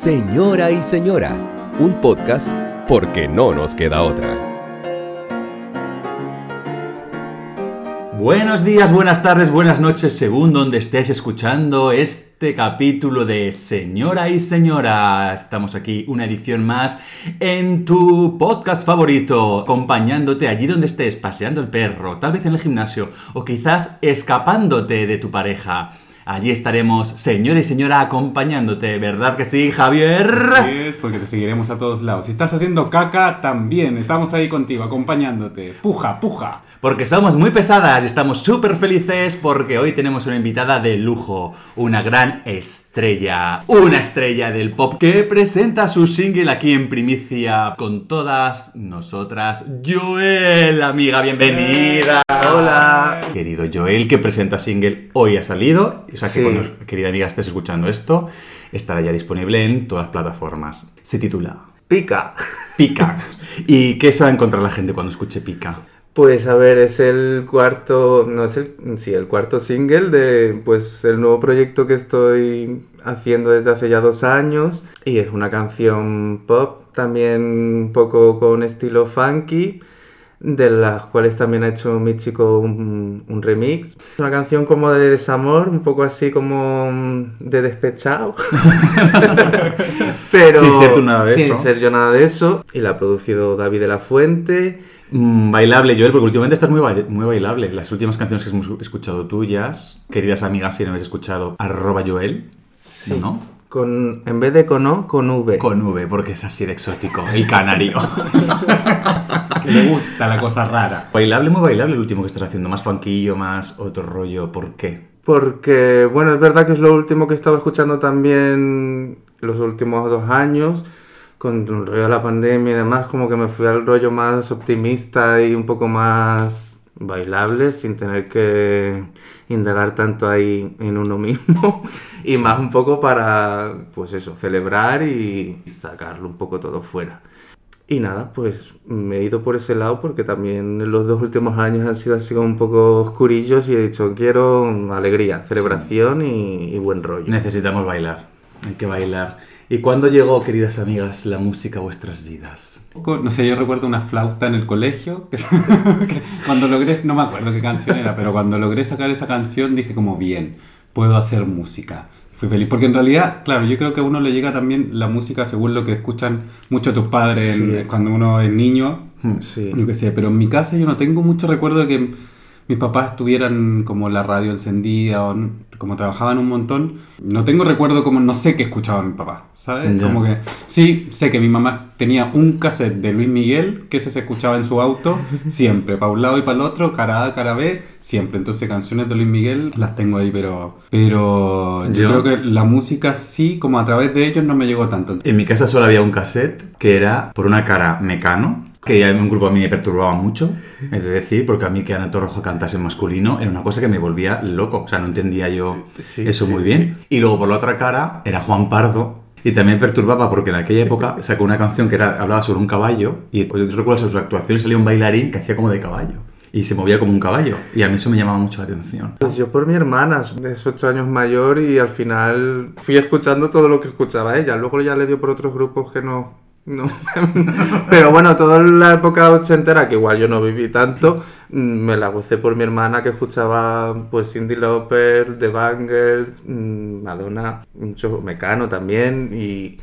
Señora y Señora, un podcast porque no nos queda otra. Buenos días, buenas tardes, buenas noches, según donde estés escuchando este capítulo de Señora y Señora. Estamos aquí, una edición más en tu podcast favorito, acompañándote allí donde estés, paseando el perro, tal vez en el gimnasio o quizás escapándote de tu pareja. Allí estaremos, señora y señora, acompañándote, ¿verdad que sí, Javier? Sí, es porque te seguiremos a todos lados. Si estás haciendo caca, también estamos ahí contigo, acompañándote. Puja, puja. Porque somos muy pesadas y estamos súper felices porque hoy tenemos una invitada de lujo, una gran estrella, una estrella del pop que presenta su single aquí en primicia con todas nosotras. Joel, amiga, bienvenida. Hola. Querido Joel, que presenta single hoy ha salido, sea que Sí. cuando, querida amiga, estés escuchando esto, estará ya disponible en todas las plataformas. Se titula Pica. Pica. ¿Y qué se va a encontrar la gente cuando escuche Pica? Pues a ver, es el cuarto, no es el, sí, el cuarto single de, pues, el nuevo proyecto que estoy haciendo desde hace ya dos años y es una canción pop, también un poco con estilo funky, de las cuales también ha hecho mi chico un, un remix. Una canción como de desamor, un poco así como mm, de despechado. Pero Sin ser tú nada de sin eso. ser yo nada de eso. Y la ha producido David de la Fuente. Mm, bailable, Joel, porque últimamente estás muy, muy bailable. Las últimas canciones que hemos escuchado tuyas, queridas amigas, si no habéis escuchado, arroba Joel, Sí. ¿no? Con, en vez de con O, con V. Con V, porque es así de exótico, el canario. Que le gusta la cosa rara. bailable, muy bailable el último que estás haciendo, más fanquillo, más otro rollo, ¿por qué? Porque, bueno, es verdad que es lo último que he estado escuchando también los últimos dos años, con el rollo de la pandemia y demás, como que me fui al rollo más optimista y un poco más bailable, sin tener que indagar tanto ahí en uno mismo, y más un poco para, pues eso, celebrar y sacarlo un poco todo fuera. Y nada, pues me he ido por ese lado porque también los dos últimos años han sido así como un poco oscurillos y he dicho, quiero alegría, celebración y, y buen rollo. Necesitamos bailar, hay que bailar. ¿Y cuándo llegó, queridas amigas, la música a vuestras vidas? No sé, yo recuerdo una flauta en el colegio. que- que cuando logré, no me acuerdo qué canción era, pero cuando logré sacar esa canción dije como, bien, puedo hacer música. Fui feliz, porque en realidad, claro, yo creo que a uno le llega también la música según lo que escuchan muchos tus padres en- Sí. cuando uno es niño. Sí. Yo qué sé, pero en mi casa yo no tengo mucho recuerdo de que mis papás tuvieran como la radio encendida o como trabajaban un montón. No tengo recuerdo como, no sé qué escuchaba mi papá, ¿sabes? Como que sí, sé que mi mamá tenía un cassette de Luis Miguel, que ese se escuchaba en su auto siempre, para un lado y para el otro, cara A, cara B, siempre. Entonces canciones de Luis Miguel las tengo ahí, pero, pero yo, Yo- creo que la música sí, como a través de ellos no me llegó tanto. En mi casa solo había un cassette que era, por una cara, Mecano, que ya en un grupo a mí me perturbaba mucho, he de decir, porque a mí que Ana Torroja cantase en masculino era una cosa que me volvía loco, o sea, no entendía yo Sí, eso sí. muy bien. Y luego por la otra cara era Juan Pardo, y también perturbaba porque en aquella época sacó una canción que era, hablaba sobre un caballo, y yo recuerdo en sus actuaciones salía un bailarín que hacía como de caballo, y se movía como un caballo, y a mí eso me llamaba mucho la atención. Pues yo por mi hermana, es ocho años mayor y al final fui escuchando todo lo que escuchaba ella. Luego ya le dio por otros grupos que no... no. Pero bueno, toda la época ochentera, que igual yo no viví tanto, mm, me la gocé por mi hermana que escuchaba pues Cindy Lauper, The Bangles, mm, Madonna, mucho Mecano también y...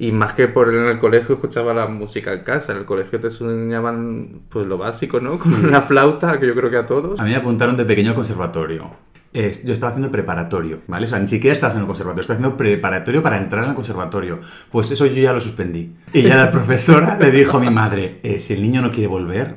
Y más que por en el colegio escuchaba la música en casa, en el colegio te enseñaban pues lo básico, ¿no? Con la flauta, que yo creo que a todos. A mí me apuntaron de pequeño al conservatorio. Es- yo estaba haciendo preparatorio, ¿vale? O sea, ni siquiera estás en el conservatorio, estás haciendo preparatorio para entrar en el conservatorio. Pues eso yo ya lo suspendí. Y ya la profesora le dijo a mi madre, "Eh, si el niño no quiere volver,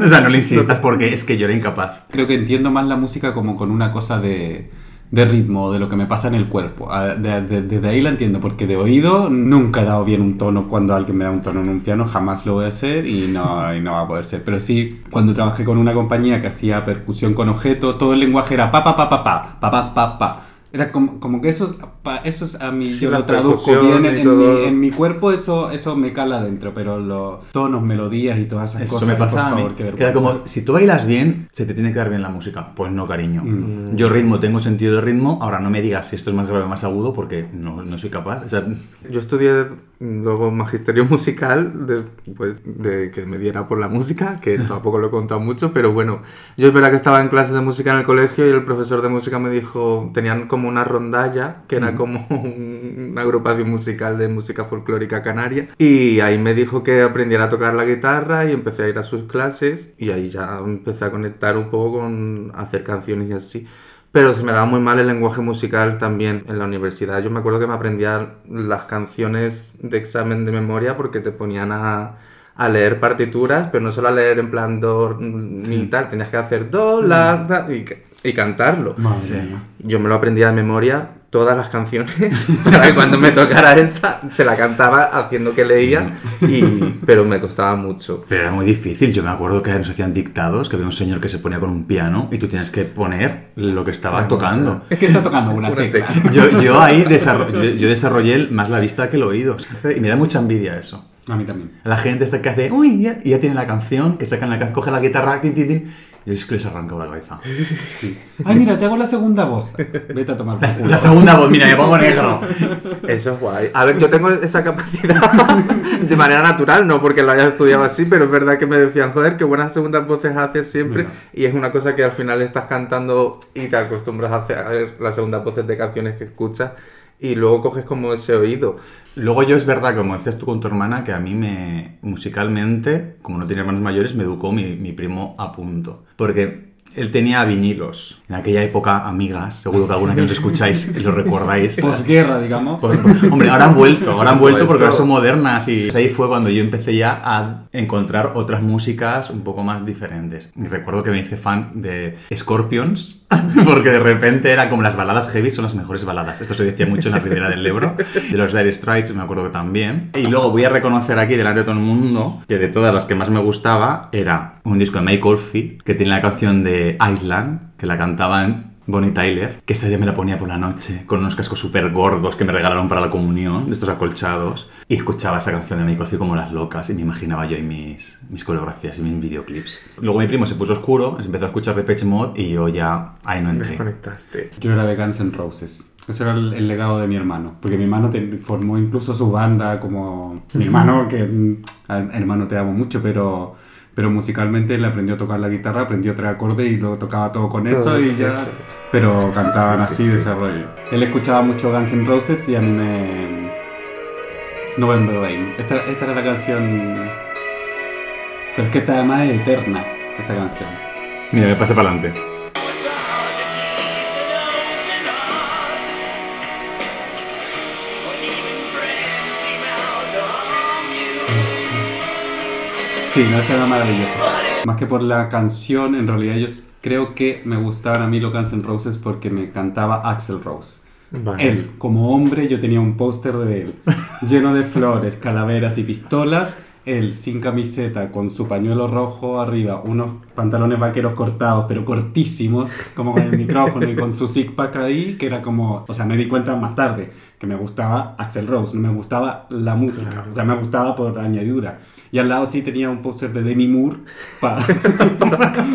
o sea, no le insistas porque es que yo era incapaz. Creo que entiendo más la música como con una cosa de, de ritmo, de lo que me pasa en el cuerpo. Ah, de- de- Desde ahí la entiendo, porque de oído nunca he dado bien un tono cuando alguien me da un tono en un piano, jamás lo voy a hacer y no, y no va a poder ser. Pero sí, cuando trabajé con una compañía que hacía percusión con objeto, todo el lenguaje era pa pa pa pa pa, pa pa pa pa. Era como, como que eso es, pa- eso es a mí, Sí, yo lo traduzco bien en, mi, en mi cuerpo, eso, eso me cala adentro, pero los tonos, melodías y todas esas Eso cosas. me por pasa a mí. favor, qué Que era vergüenza. como, si tú bailas bien, se te tiene que dar bien la música. Pues no, cariño. Mm. Yo ritmo, tengo sentido de ritmo. Ahora no me digas si esto es más grave o más agudo porque no, no soy capaz. O sea, Yo estudié luego magisterio musical, de, pues, de que me diera por la música, que tampoco lo he contado mucho, pero bueno, yo es verdad que estaba en clases de música en el colegio y el profesor de música me dijo, tenían como una rondalla, que era como un- una agrupación musical de música folclórica canaria, y ahí me dijo que aprendiera a tocar la guitarra y empecé a ir a sus clases. Y ahí ya empecé a conectar un poco con hacer canciones y así. Pero se me daba muy mal el lenguaje musical también en la universidad. Yo me acuerdo que me aprendía las canciones de examen de memoria porque te ponían a, a leer partituras, pero no solo a leer en plan do ni tal, tenías que hacer do, la, ta, y, y cantarlo. Madre mía. Yo me lo aprendía de memoria todas las canciones para que cuando me tocara esa se la cantaba haciendo que leía, y, pero me costaba mucho. pero era muy difícil. Yo me acuerdo que nos hacían dictados, que había un señor que se ponía con un piano y tú tienes que poner lo que estaba tocando. Es que está tocando una, Una tecla. tecla. Yo, yo ahí yo, yo desarrollé más la vista que el oído. Y me da mucha envidia eso. A mí también. La gente está que hace, uy, ya, y ya tiene la canción, que sacan la canción, coge la guitarra, tin, tin, tin, y es que les arranca la cabeza. Ay, mira, te hago la segunda voz. Vete a tomar La, culo. la segunda voz, mira, me pongo negro. Eso es guay. A ver, yo tengo esa capacidad de manera natural, no porque lo haya estudiado así, pero es verdad que me decían, joder, qué buenas segundas voces haces siempre. Mira. Y es una cosa que al final estás cantando y te acostumbras a hacer las segundas voces de canciones que escuchas y luego coges como ese oído. Luego yo es verdad, como decías tú con tu hermana, que a mí me, musicalmente, como no tenía hermanos mayores, me educó mi, mi primo a punto. Porque él tenía vinilos. En aquella época, amigas, seguro que alguna que nos escucháis lo recordáis. Posguerra, digamos. Pues, Hombre, ahora han vuelto, ahora han vuelto porque ahora son modernas y ahí fue cuando yo empecé ya a encontrar otras músicas un poco más diferentes. Y recuerdo que me hice fan de Scorpions porque de repente era como las baladas heavy son las mejores baladas. Esto se decía mucho en la Ribera del Ebro. De los Dire Straits me acuerdo que también. Y luego voy a reconocer aquí delante de todo el mundo que de todas las que más me gustaba era un disco de Mike Oldfield que tiene la canción de Island que la cantaban Bonnie Tyler, que esa día me la ponía por la noche con unos cascos súper gordos que me regalaron para la comunión, de estos acolchados, y escuchaba esa canción de Michael Field como las locas y me imaginaba yo y mis, mis coreografías y mis videoclips. Luego mi primo se puso oscuro, empezó a escuchar Depeche Mode y yo ya ahí no entré. Desconectaste. Yo era de Guns N' Roses. Ese era el, el legado de mi hermano. Porque mi hermano te- formó incluso su banda como... Mi hermano, que... mm, a- Hermano, te amo mucho, pero... Pero musicalmente él aprendió a tocar la guitarra, aprendió tres acordes y luego tocaba todo con eso Todo y ya... eso. Pero cantaban sí, así sí. de ese rollo. Él escuchaba mucho Guns N' Roses y a mí me... November Rain. Esta, esta era la canción... Pero es que esta además es eterna, esta canción. Mira, me pasa para adelante. Sí, no, esta era maravillosa. Más que por la canción, en realidad yo creo que me gustaban a mí los Guns N' Roses porque me cantaba Axel Rose. Vale. Él, como hombre, yo tenía un póster de él, lleno de flores, calaveras y pistolas. Él, sin camiseta, con su pañuelo rojo arriba, unos pantalones vaqueros cortados, pero cortísimos, como con el micrófono y con su six pack ahí, que era como, o sea, me di cuenta más tarde que me gustaba Axel Rose, no me gustaba la música, o sea, me gustaba por añadidura. Y al lado sí tenía un póster de Demi Moore para,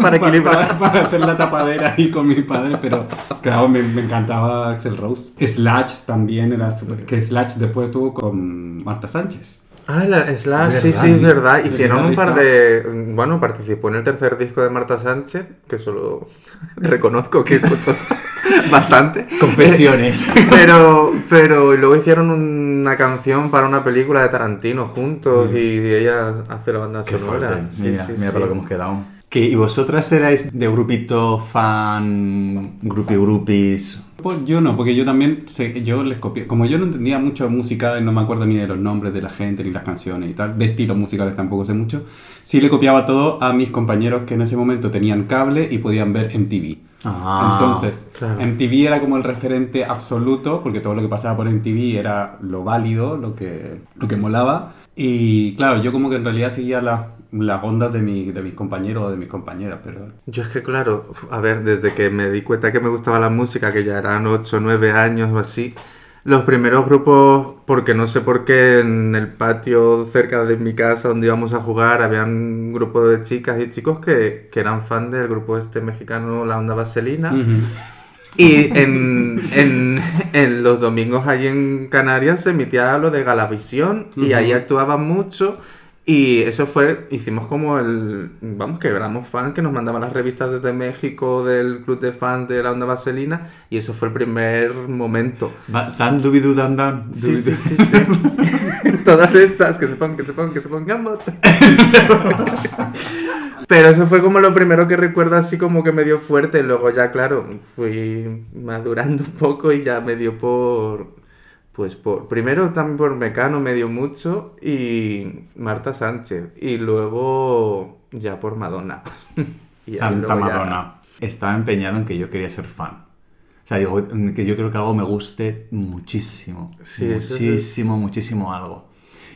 Para equilibrar. para, para hacer la tapadera ahí con mi padre, pero claro, me, me encantaba Axel Rose. Slash también era súper... Que Slash después estuvo con Marta Sánchez. Ah, la Slash, Es sí, verdad, sí, es ¿no? verdad. Hicieron un par de. Bueno, participó en el tercer disco de Marta Sánchez, que solo reconozco que escucho bastante. Confesiones. Pero, pero luego hicieron una canción para una película de Tarantino juntos y, y ella hace la banda Qué sonora. fuerte. Sí, mira, sí, mira sí. para lo que hemos quedado. ¿Que, ¿Y vosotras erais de grupito fan, grupi grupis? Pues yo no, porque yo también, sé- yo les copié, como yo no entendía mucho de música, y no me acuerdo ni de los nombres de la gente, ni las canciones y tal, de estilos musicales tampoco sé mucho, sí le copiaba todo a mis compañeros que en ese momento tenían cable y podían ver MTV. Ah, Entonces, claro. MTV era como el referente absoluto, porque todo lo que pasaba por MTV era lo válido, lo que, lo que molaba. Y claro, yo como que en realidad seguía las las ondas de, mi, de mis compañeros o de mis compañeras, pero... Yo es que, claro, a ver, desde que me di cuenta que me gustaba la música, que ya eran 8 o 9 años o así, los primeros grupos, porque no sé por qué, en el patio cerca de mi casa donde íbamos a jugar, había un grupo de chicas y chicos que, que eran fan del grupo este mexicano, La Onda Vaselina. Y en, en, en los domingos allí en Canarias se emitía lo de Galavisión y ahí actuaban mucho. Y eso fue, hicimos como el, vamos, que éramos fans, que nos mandaban las revistas desde México del club de fans de la onda vaselina y eso fue el primer momento. San dubidu dan dan. Sí, sí, sí, sí. Todas esas, que se pongan, que se pongan, que se pongan. Pero eso fue como lo primero que recuerdo así como que me dio fuerte. Luego ya, claro, fui madurando un poco y ya me dio por... Pues por... Primero también por Mecano me dio mucho y Marta Sánchez. Y luego ya por Madonna. Y Santa ya- Madonna. Estaba empeñado en que yo quería ser fan. O sea, digo, que yo creo que algo me guste muchísimo. Sí, eso es- muchísimo, muchísimo algo.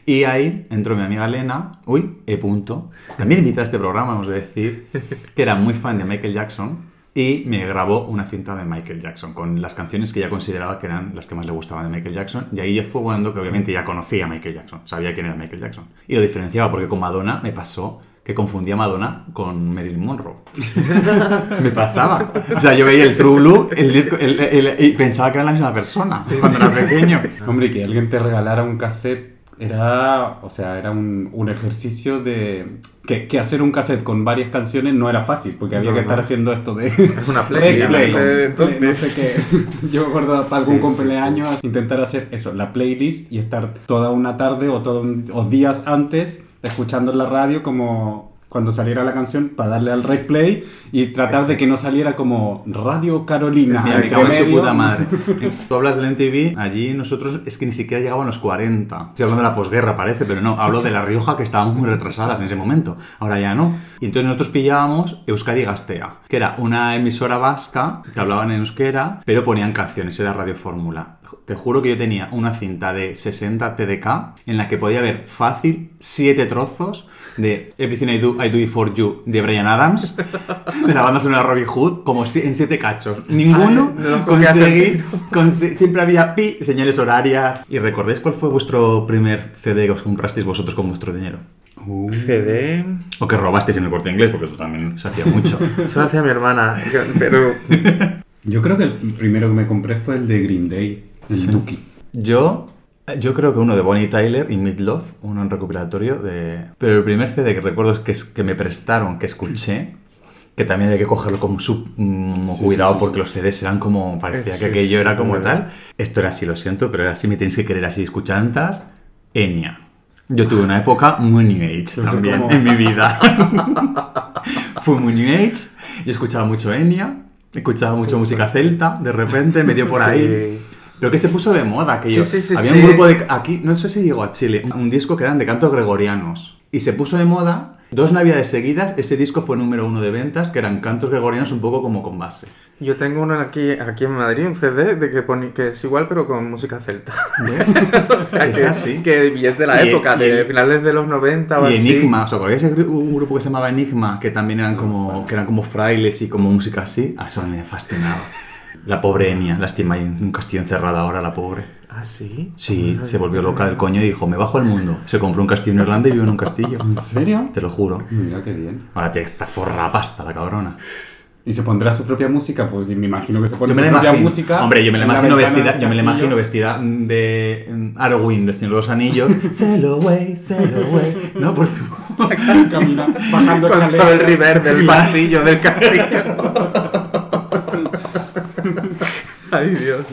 Y ahí entró mi amiga Elena, uy, E punto, también invita a este programa, hemos de decir, que era muy fan de Michael Jackson y me grabó una cinta de Michael Jackson con las canciones que ella consideraba que eran las que más le gustaban de Michael Jackson. Y ahí ya fue cuando que obviamente ya conocía a Michael Jackson, sabía quién era Michael Jackson. Y lo diferenciaba porque con Madonna me pasó que confundía a Madonna con Marilyn Monroe. me pasaba. O sea, yo veía el True Blue el disco, el- el- y pensaba que eran la misma persona cuando era pequeño. Hombre, que alguien te regalara un cassette era, o sea, era un, un ejercicio de... Que, que hacer un cassette con varias canciones no era fácil, porque había No, que no. estar haciendo esto de... Es una play, Play, una play, play, play, no sé qué. Yo me acuerdo para algún Sí, sí, cumpleaños intentar hacer eso, la playlist y estar toda una tarde o, todo un- o días antes escuchando en la radio como cuando saliera la canción para darle al rec play y tratar de que no saliera como Radio Carolina. Mira, me cago en su puta madre. Tú hablas del MTV, allí nosotros es que ni siquiera llegaban los 40. Estoy hablando de la posguerra, parece, pero no, hablo de La Rioja que estábamos muy retrasadas en ese momento. Ahora ya no. Y entonces nosotros pillábamos Euskadi Gastea, que era una emisora vasca que hablaban en euskera, pero ponían canciones, era Radio Fórmula. Te juro que yo tenía una cinta de 60 TDK en la que podía ver fácil siete trozos de Everything I Do, I Do It For You de Brian Adams, de la banda sonora Robin Hood, como si- en siete cachos. Ninguno Ay, no conseguí, conse- siempre había pi, señales horarias. ¿Y recordáis cuál fue vuestro primer CD que os comprasteis vosotros con vuestro dinero? Uh, CD... O que robasteis en el corte inglés, porque eso también se hacía mucho. Eso lo hacía mi hermana, pero... Yo creo que el primero que me compré fue el de Green Day, el Dookie. Yo, yo creo que uno de Bonnie Tyler y Midlove, uno en recopilatorio de... Pero el primer CD que recuerdo es que, es- que me prestaron, que escuché, que también hay que cogerlo con su mm, Sí, cuidado sí, sí, porque los CDs eran como... Parecía Sí, que aquello sí, era como tal. Esto era así, lo siento, pero era así, me tenéis que querer así, escuchantas. Enya. Yo tuve una época muy New Age también como- en mi vida. Fui muy New Age y escuchaba mucho Enya, escuchaba mucho música celta, de repente me dio por ahí. Sí. Pero que se puso de moda aquello. Sí, sí, sí, Había un grupo de... Aquí, no sé si llegó a Chile, un disco que eran de cantos gregorianos. Y se puso de moda, dos navidades seguidas, ese disco fue número uno de ventas, que eran cantos gregorianos un poco como con base. Yo tengo uno aquí, aquí en Madrid, un CD de que, pone, que es igual pero con música celta. ¿Ves? o sea, Es que, así. que y es de la Y- época, y de el- finales de los 90 o Y así. Enigma, ¿os acordáis un grupo que se llamaba Enigma? Que también eran como, que eran como frailes y como música así. A eso me fascinaba. La pobre Enya, lástima, en un castillo encerrada ahora, la pobre. ¿Ah, sí? Sí, se volvió loca del coño y dijo, me bajo al mundo. Se compró un castillo en Irlanda y vive en un castillo. ¿En serio? Te lo juro. Mira qué bien. Ahora te está forra pasta la cabrona. ¿Y se pondrá su propia música? Pues me imagino que se pone Yo me su propia imagino. música. Hombre, yo me la imagino vestida, yo me la imagino vestida de mm, Arwen del Señor de los Anillos. sail away, sail away. No, por su. Camina, bajando Con todo el river del pasillo del castillo. Ay, Dios.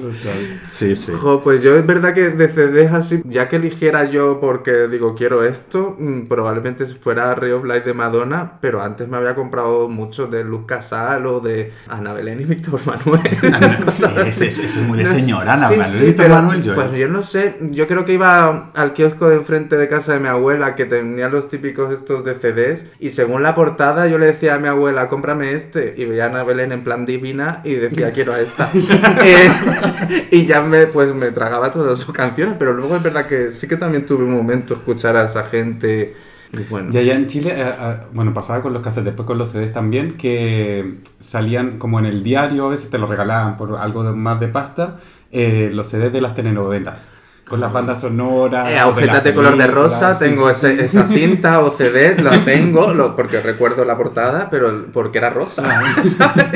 Sí, sí. Jo, pues yo es verdad que de CDs así, ya que eligiera yo porque digo quiero esto, mm, probablemente fuera Ray of Light de Madonna, pero antes me había comprado mucho de Luz Casal o de Ana Belén y Víctor Manuel. cosas eso es muy de señora, Ana sí, Manuel. sí, Víctor pero, Manuel, yo. Pues yo no sé, yo creo que iba al kiosco de enfrente de casa de mi abuela que tenía los típicos estos de CDs y según la portada yo le decía a mi abuela, cómprame este y veía a Ana Belén en plan divina y decía quiero a esta. Y ya me, pues me tragaba todas sus canciones, pero luego es verdad que sí que también tuve un momento escuchar a esa gente Y bueno, Y allá en Chile, eh, eh, bueno, pasaba con los cassettes, después con los CDs también, que salían como en el diario, a veces te lo regalaban por algo más de pasta, eh, los CDs de las telenovelas, con las bandas sonoras. Eh, Agujetate color de rosa, sí, tengo sí, ese- sí. esa cinta o CD, la tengo lo- porque recuerdo la portada, pero porque era rosa. ¿sabes?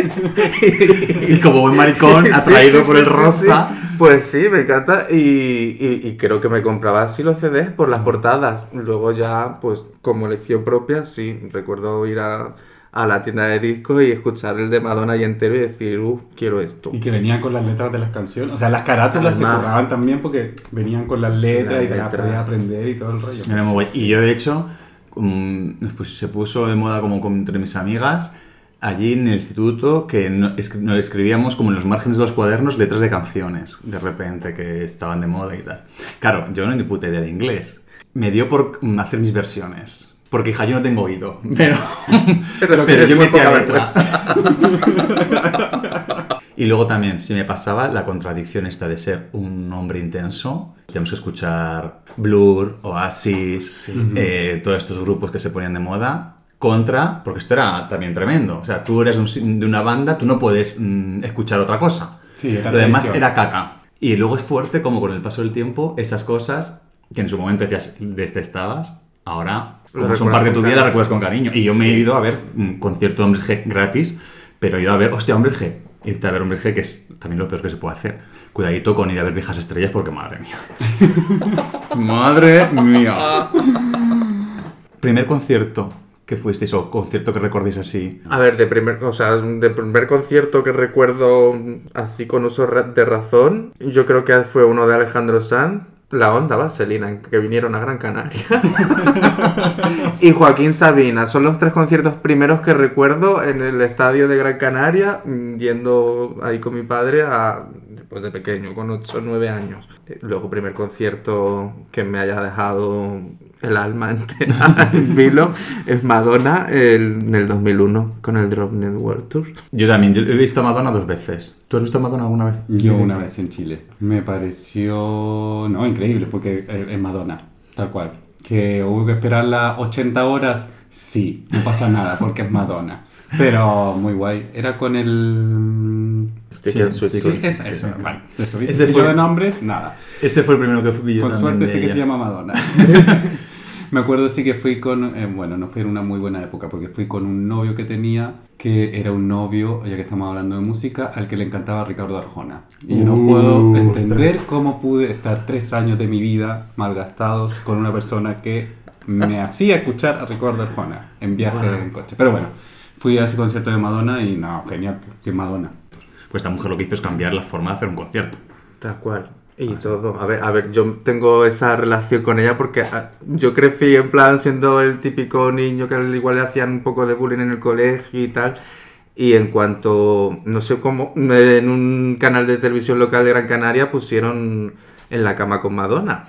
Y como buen maricón, atraído por el rosa. Pues sí, me encanta. Y, y- y creo que me compraba así los CDs por las portadas. Luego ya, pues como elección propia, sí, recuerdo ir a, a la tienda de discos y escuchar el de Madonna ahí entero y decir, uff, quiero esto. Y que venían con las letras de las canciones. O sea, las carátulas se curraban también porque venían con las letras y te las podías aprender y todo el rollo. Era muy guay. Y yo, de hecho, pues se puso de moda como entre mis amigas allí en el instituto que no, es- escribíamos como en los márgenes de los cuadernos letras de canciones, de repente, que estaban de moda y tal. Claro, yo no ni puta idea de inglés. Me dio por mm, hacer mis versiones. Porque, hija, yo no tengo oído, pero, pero, tienes yo metía letra. Y luego también, si me pasaba la contradicción esta de ser un hombre intenso, tenemos que escuchar Blur, Oasis, eh, todos estos grupos que se ponían de moda, contra, porque esto era también tremendo. O sea, tú eres un de una banda, tú no puedes mm, escuchar otra cosa. Sí, Lo demás era caca. Y luego es fuerte como con el paso del tiempo, esas cosas que en su momento decías, detestabas, ahora, como son recuerdas parte de tu vida, la recuerdas con cariño. Y yo me he ido a ver un concierto de Hombres G gratis, pero he ido a ver, hostia, Hombres G. Irte a ver Hombres G, que es también lo peor que se puede hacer. Cuidadito con ir a ver viejas estrellas, porque madre mía. madre mía. Primer concierto que fuisteis o concierto que recordéis así. A ver, de primer, o sea, de primer concierto que recuerdo así con uso de razón, yo creo que fue uno de Alejandro Sanz, La Onda Vaselina, que vinieron a Gran Canaria. y Joaquín Sabina, son los tres conciertos primeros que recuerdo en el estadio de Gran Canaria, mm, yendo ahí con mi padre a, después de pequeño, con 8 o 9 años. Eh, Luego, primer concierto que me haya dejado el alma entera en vilo es Madonna el- en el 2001 con el Drop Network Tour. Yo también, yo he visto a Madonna dos veces. ¿Tú has visto a Madonna alguna vez? Yo una vez en Chile. Me pareció, no, increíble, porque es Madonna, tal cual. Que hubo que esperar las 80 horas, sí, no pasa nada, porque es Madonna. Pero muy guay. Era con el... Stick Sí, and Switch. sí, Sí, sí, eso, sí, eso, sí. vale. Eso, Ese fue- de nombres, nada. Ese fue el primero que fui yo Con suerte sé que ella. se llama Madonna. Me acuerdo sí que fui con, eh, bueno, no fue en una muy buena época, porque fui con un novio que tenía, que era un novio, ya que estamos hablando de música, al que le encantaba Ricardo Arjona. Y yo no Uh, puedo entender cómo pude estar tres años de mi vida malgastados con una persona que me hacía escuchar a Ricardo Arjona en viaje en coche. Pero bueno, fui a ese concierto de Madonna y no, genial, que Madonna. Pues esta mujer lo que hizo es cambiar la forma de hacer un concierto. Tal cual. Y todo. A ver, a ver, yo tengo esa relación con ella porque ah, yo crecí en plan siendo el típico niño que al igual le hacían un poco de bullying en el colegio y tal. Y en cuanto, no sé cómo, en un canal de televisión local de Gran Canaria pusieron En la cama con Madonna.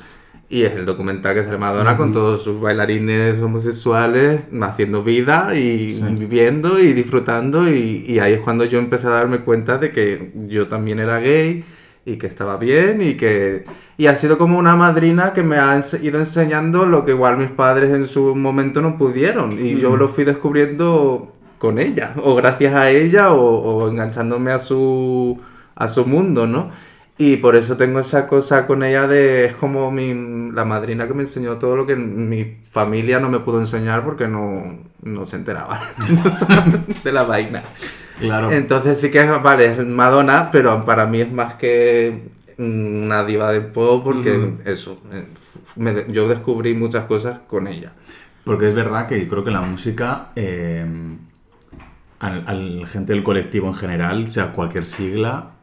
Y es el documental que sale Madonna con todos sus bailarines homosexuales haciendo vida y Sí. viviendo y disfrutando. Y, y ahí es cuando yo empecé a darme cuenta de que yo también era gay y que estaba bien y que... Y ha sido como una madrina que me ha ido enseñando lo que igual mis padres en su momento no pudieron. Y yo lo fui descubriendo con ella, o gracias a ella, o, o enganchándome a su, a su mundo, ¿no? Y por eso tengo esa cosa con ella de... Es como mi, la madrina que me enseñó todo lo que mi familia no me pudo enseñar porque no, no se enteraban de la vaina. Claro. Entonces sí que es, vale, es Madonna, pero para mí es más que una diva de pop porque eso, eh, me yo descubrí muchas cosas con ella. Porque es verdad que yo creo que la música, eh, al, al gente del colectivo en general, sea cualquier sigla,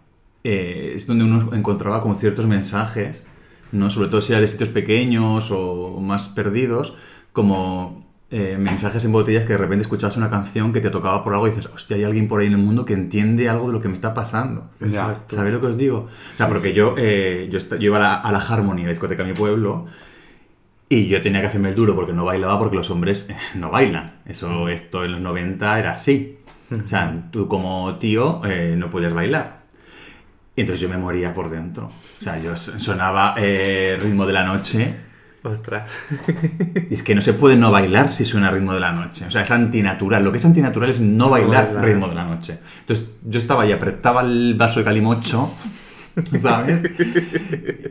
eh, es donde uno encontraba como ciertos mensajes, ¿no? sobre todo si era de sitios pequeños o más perdidos, como eh, mensajes en botellas que de repente escuchabas una canción que te tocaba por algo y dices, hostia, hay alguien por ahí en el mundo que entiende algo de lo que me está pasando. Exacto. ¿Sabéis lo que os digo? O sea, Sí, porque sí, yo, eh, yo, yo iba a la, a la Harmony, la discoteca de mi pueblo, y yo tenía que hacerme el duro porque no bailaba porque los hombres eh, no bailan. Eso, esto en los 90 era así. O sea, tú como tío eh, no podías bailar. Y entonces yo me moría por dentro. O sea, yo sonaba eh, ritmo de la noche Ostras. Y es que no se puede no bailar si suena ritmo de la noche. O sea, es antinatural. Lo que es antinatural es no bailar bailar. ritmo de la noche. Entonces, yo estaba ahí, apretaba el vaso de calimocho, ¿sabes?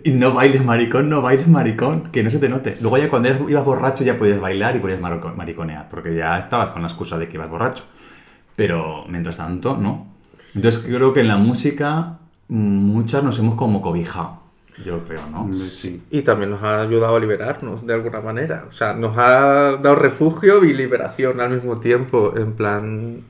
Y no bailes maricón, no bailes maricón, que no se te note. Luego ya cuando eras- ibas borracho ya podías bailar y podías marico- mariconear, porque ya estabas con la excusa de que ibas borracho. Pero mientras tanto, no. Entonces, creo que en la música mm, muchas nos hemos como cobijado. Yo creo, ¿no? Sí. Y también nos ha ayudado a liberarnos de alguna manera. O sea, nos ha dado refugio y liberación al mismo tiempo. En plan.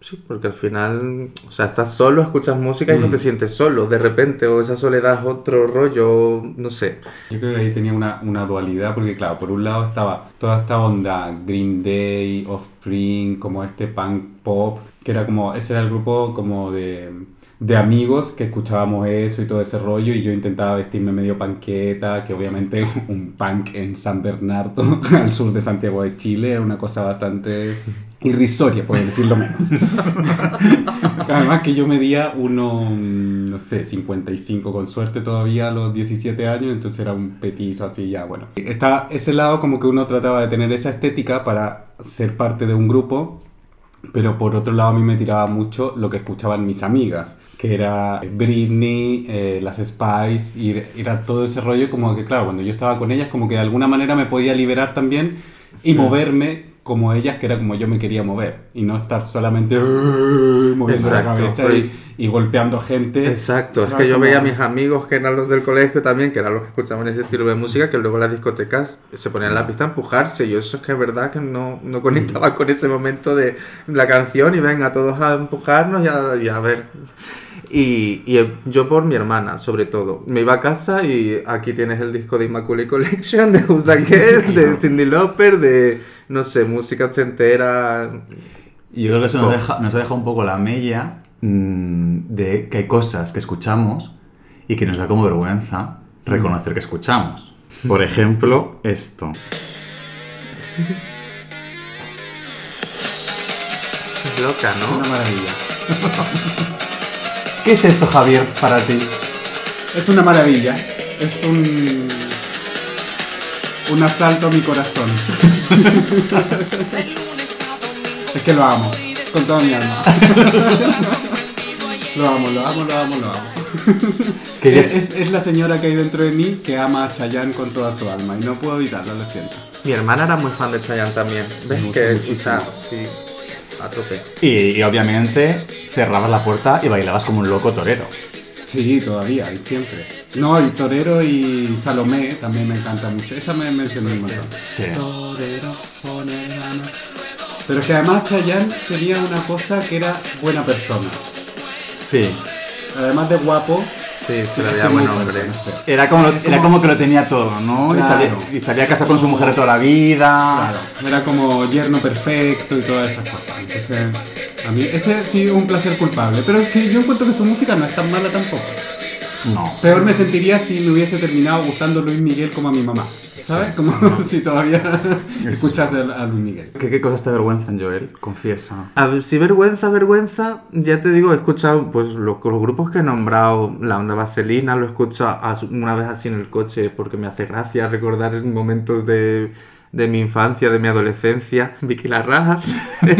Sí, porque al final. O sea, estás solo, escuchas música y no te sientes solo de repente. O esa soledad es otro rollo. No sé. Yo creo que ahí tenía una, una dualidad, porque claro, por un lado estaba toda esta onda Green Day, Offspring, como este punk pop, que era como, ese era el grupo como de, de amigos que escuchábamos eso y todo ese rollo, y yo intentaba vestirme medio panqueta, que obviamente un punk en San Bernardo, al sur de Santiago de Chile, era una cosa bastante irrisoria, por decirlo menos. Además que yo medía uno, no sé, 55 con suerte todavía a los 17 años, entonces era un petizo así ya, bueno. Está ese lado como que uno trataba de tener esa estética para ser parte de un grupo, pero por otro lado a mí me tiraba mucho lo que escuchaban mis amigas, que era Britney, eh, las Spice, y era todo ese rollo como que, claro, cuando yo estaba con ellas, como que de alguna manera me podía liberar también y moverme como ellas, que era como yo me quería mover, y no estar solamente moviendo la Exacto, cabeza freak. y, y golpeando gente. Exacto, es que yo veía a mis amigos que eran los del colegio también, que eran los que escuchaban ese estilo de música, que luego en las discotecas se ponían en la pista a empujarse. Yo eso es que es verdad que no, no conectaba con ese momento de la canción y venga todos a empujarnos y a, y a ver. Y, y yo por mi hermana, sobre todo. Me iba a casa y aquí tienes el disco de Immaculate Collection, de Who's de Cindy Lauper, de, no sé, música ochentera. Yo creo que eso nos deja, nos deja un poco la mella mm, de que hay cosas que escuchamos y que nos da como vergüenza reconocer que escuchamos. Por ejemplo, esto. Es loca, ¿no? Una maravilla. ¿Qué es esto, Javier, para ti? Es una maravilla. Es un. Un asalto a mi corazón. es que lo amo. Con toda mi alma. lo amo, lo amo, lo amo, lo amo. ¿Qué Es, es? la señora que hay dentro de mí que ama a Chayanne con toda su alma y no puedo evitarlo, lo siento. Mi hermana era muy fan de Chayanne también. ¿Ves? Que, muchísimo. o sea, sí, a tope. Y, y obviamente cerrabas la puerta y bailabas como un loco torero. Sí, todavía, y siempre. No, y Torero y Salomé también me encanta mucho. Esa me mencionó un montón. Sí. Torero, pone la mano. Pero que además Chayanne tenía una cosa que era buena persona. Sí. Además de guapo, Sí, se le es veía muy buen hombre. persona, sí. Era como, lo- era como que lo tenía todo, ¿no? Y, salía, y salía a casa con su mujer de toda la vida. Claro, era como yerno perfecto y todas esas cosas. Entonces, a mí ese sí un placer culpable. Pero es que yo encuentro que su música no es tan mala tampoco. No. Peor me sentiría si me hubiese terminado gustando Luis Miguel como a mi mamá. ¿Sabes? Como si todavía escuchas a Luis Miguel. ¿Qué, qué cosas te avergüenzan, Joel? Confiesa. A ver, si vergüenza, vergüenza, ya te digo, he escuchado pues los, los grupos que he nombrado, la onda vaselina, lo escucho a- una vez así en el coche porque me hace gracia recordar momentos de, de mi infancia, de mi adolescencia. Vicky La Raja.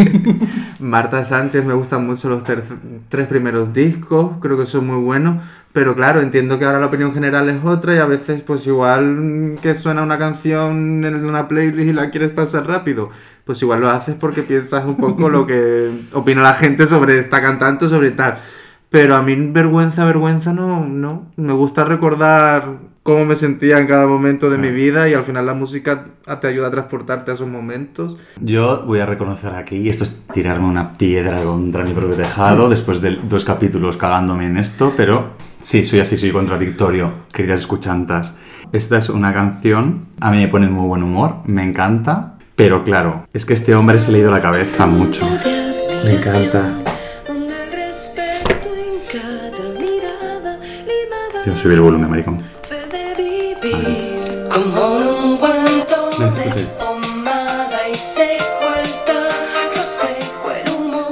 Marta Sánchez, me gustan mucho los tres primeros discos, creo que son muy buenos. Pero claro, entiendo que ahora la opinión general es otra y a veces pues igual que suena una canción en una playlist y la quieres pasar rápido, pues igual lo haces porque piensas un poco lo que opina la gente sobre esta cantante o sobre tal. Pero a mí vergüenza, vergüenza no, no. Me gusta recordar cómo me sentía en cada momento de Sí. mi vida y al final la música te ayuda a transportarte a esos momentos. Yo voy a reconocer aquí, y esto es tirarme una piedra contra mi propio tejado, después de dos capítulos cagándome en esto, pero sí, soy así, soy contradictorio, queridas escuchantas. Esta es una canción, a mí me pone muy buen humor, me encanta, pero claro, es que este hombre se le ha ido la cabeza mucho. Me encanta. Yo subí el volumen, maricón. Cuenta lo seco el humor.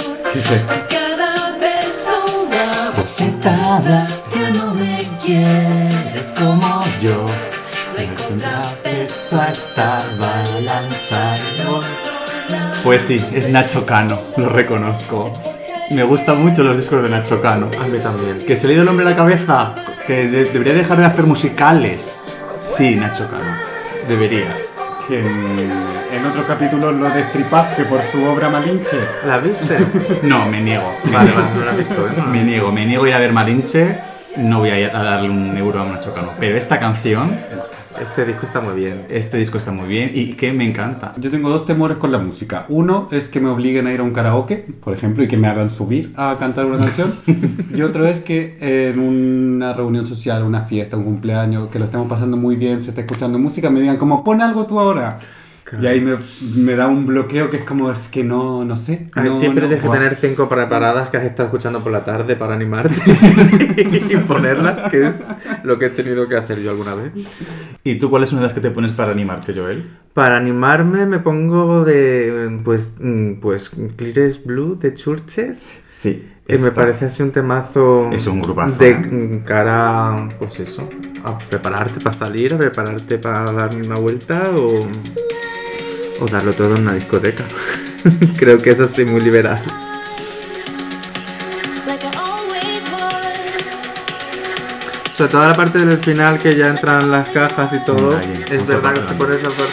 A cada beso una bofetada. Ya no me quieres como yo. de contrapeso hasta balanzarnos. Pues sí, es Nacho Cano, lo reconozco. Me gustan mucho los discos de Nacho Cano. A mí también. ¿Que se le ha ido el hombre a la cabeza? ¿Que de- debería dejar de hacer musicales? Sí, Nacho Cano. Deberías. Que en, otro capítulo lo destripaste por su obra Malinche. ¿La viste? No, me niego. Me Vale, niego. no la he visto, ¿eh? Me niego, me niego a ir a ver Malinche. No voy a, ir a darle un euro a Nacho Cano. Pero esta canción, Este disco está muy bien. este disco está muy bien y que me encanta. Yo tengo dos temores con la música. Uno es que me obliguen a ir a un karaoke, por ejemplo, y que me hagan subir a cantar una canción. y otro es que en una reunión social, una fiesta, un cumpleaños, que lo estemos pasando muy bien, se está escuchando música, me digan como, pon algo tú ahora. Y ahí me, me da un bloqueo que es como, es que no, no sé. Ay, no- siempre no, tienes que tener cinco preparadas que has estado escuchando por la tarde para animarte y ponerlas, que es lo que he tenido que hacer yo alguna vez. ¿Y tú cuáles son las que te pones para animarte, Joel? Para animarme me pongo de, pues, mm, pues, Clear Blue de Churches. Sí. Que me parece así un temazo Es un grupazo, de ¿eh? mm, cara, pues eso, a prepararte para salir, a prepararte para dar una vuelta o, o darlo todo en una discoteca. Creo que es así muy liberal. Sobre todo la parte del final que ya entran las cajas y todo. ahí, es verdad que si pones la parte,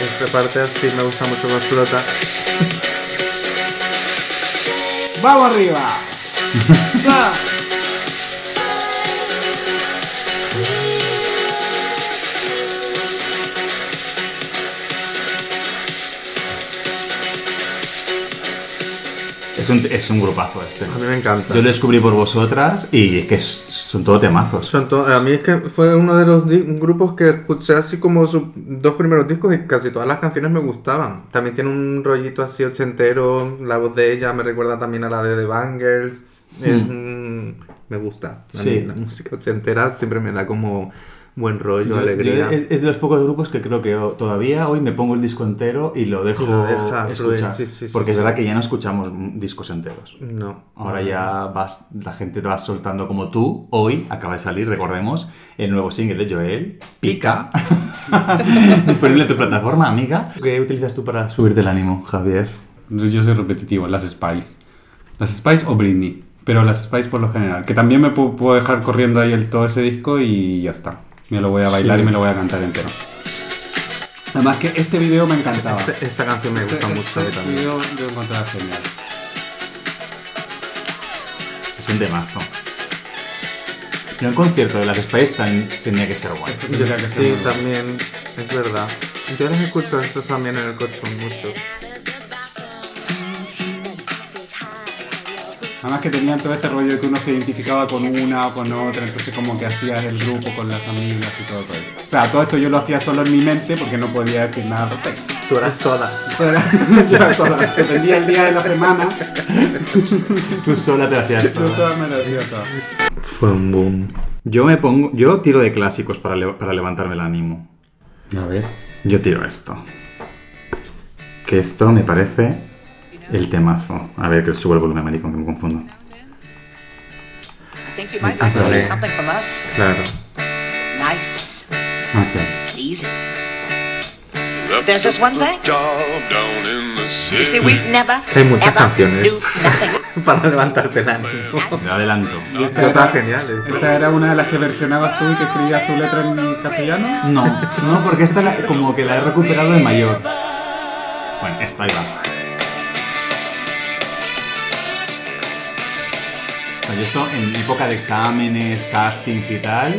esta parte así me gusta mucho más flota. ¡Vamos arriba! Es un, es un grupazo este. A mí me encanta. Yo lo descubrí por vosotras y es que son todo temazos. Son to- a mí es que fue uno de los grupos que escuché así como sus dos primeros discos y casi todas las canciones me gustaban. También tiene un rollito así ochentero, la voz de ella me recuerda también a la de The Bangles. Es, mm, me gusta. Sí. la música ochentera siempre me da como buen rollo, Yo- alegría. yo es, es de los pocos grupos que creo que todavía hoy me pongo el disco entero y lo dejo Y lo deja escuchar. sí, porque es sí. verdad que ya no escuchamos discos enteros. No. Ahora ya vas, la gente te va soltando como tú. Hoy acaba de salir, recordemos, el nuevo single de Joel, Pica. Disponible en tu plataforma, amiga. ¿Qué utilizas tú para subirte el ánimo, Javier? Yo soy repetitivo, las Spice. Las Spice o Britney, pero las Spice por lo general. Que también me pu- puedo dejar corriendo ahí el, todo ese disco y ya está. Me lo voy a bailar y me lo voy a cantar entero. Además que este video me encantaba. Esta, esta canción me gusta Este- mucho este también. video yo encontraba genial. Es un temazo. Pero un concierto de las Spice también tenía que ser guay. Tendría que ser Sí, también, es verdad. Yo las escucho esto también en el coche mucho. Además que tenían todo este rollo de que uno se identificaba con una o con otra, entonces como que hacías el grupo con las amigas y todo, todo eso. O sea, todo esto yo lo hacía solo en mi mente porque no podía decir nada al respecto. Tú eras toda. Pero era toda- dependía el día de la semana, Tú sola te hacías yo todo. me lo hacía toda. Fue un boom. Yo me pongo, yo tiro de clásicos para, le- para levantarme el ánimo. A ver. Yo tiro esto. Que esto me parece el temazo. A ver, que sube el volumen, maricón, que me confundo. I think you might like to hear something from us. Claro. Nice, Ok. easy. There's just one thing. You see, we never, Hay muchas ever canciones. Para levantarte el ánimo. Me adelanto. ¿Y esta Está era, genial. eh. esta era una de las que versionabas tú y que escribías tu letra en castellano? No, no, porque esta la- como que la he recuperado de mayor. Bueno, esta ahí va. O sea, yo esto en época de exámenes, castings y tal,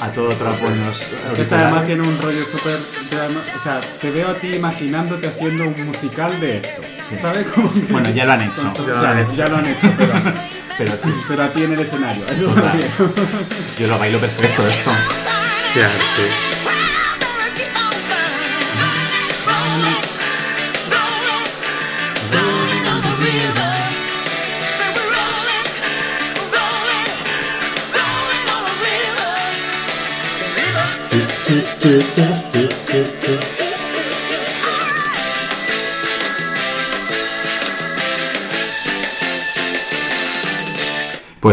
a todo trapo en los Esta además tiene un rollo súper... O sea, te veo a ti imaginándote haciendo un musical de esto. ¿Sabes? Que- Bueno, ya lo han hecho. Ya, lo han hecho. ya lo han hecho, pero, Pero sí, pero a ti en el escenario. Eso yo lo bailo perfecto esto. Ya, sí. Pues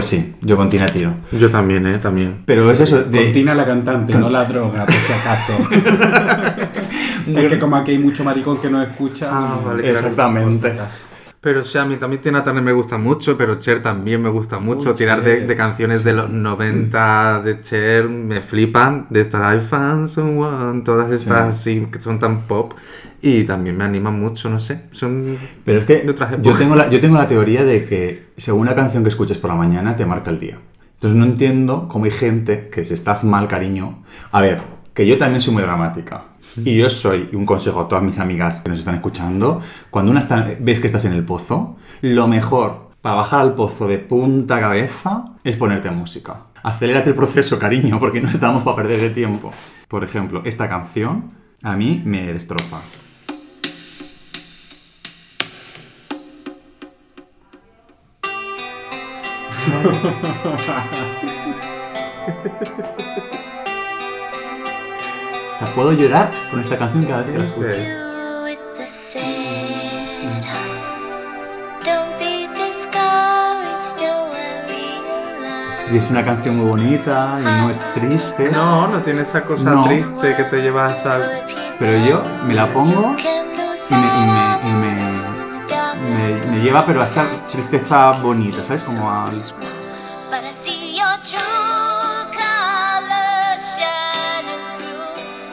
sí, yo con Tina tiro. Yo también, ¿eh? También. Pero es eso de... Con Tina la cantante, no la droga, por si acaso. es que como aquí hay mucho maricón que no escucha... Ah, vale, Exactamente. Claro, pero sí, a mí también Tina Turner me gusta mucho, pero Cher también me gusta mucho. Tirar de, canciones de los 90 de Cher me flipan. De estas I found someone, todas estas así que son tan pop. Y también me animan mucho, no sé. Son Pero es que yo tengo, la, yo tengo la teoría de que según la canción que escuches por la mañana te marca el día. Entonces no entiendo cómo hay gente que si estás mal, cariño... A ver, que yo también soy muy dramática. Y yo soy, y un consejo a todas mis amigas que nos están escuchando, cuando una está- ves que estás en el pozo, lo mejor para bajar al pozo de punta cabeza es ponerte música. Acelérate el proceso, cariño, porque no estamos para perder de tiempo. Por ejemplo, esta canción a mí me destroza. Sea, puedo llorar con esta canción cada vez que la escucho. Y es una canción muy bonita y no es triste. No, no tiene esa cosa No. triste que te llevas al... Pero yo me la pongo y me, y me, y me, me- me lleva pero a esa tristeza bonita, ¿sabes? Como al...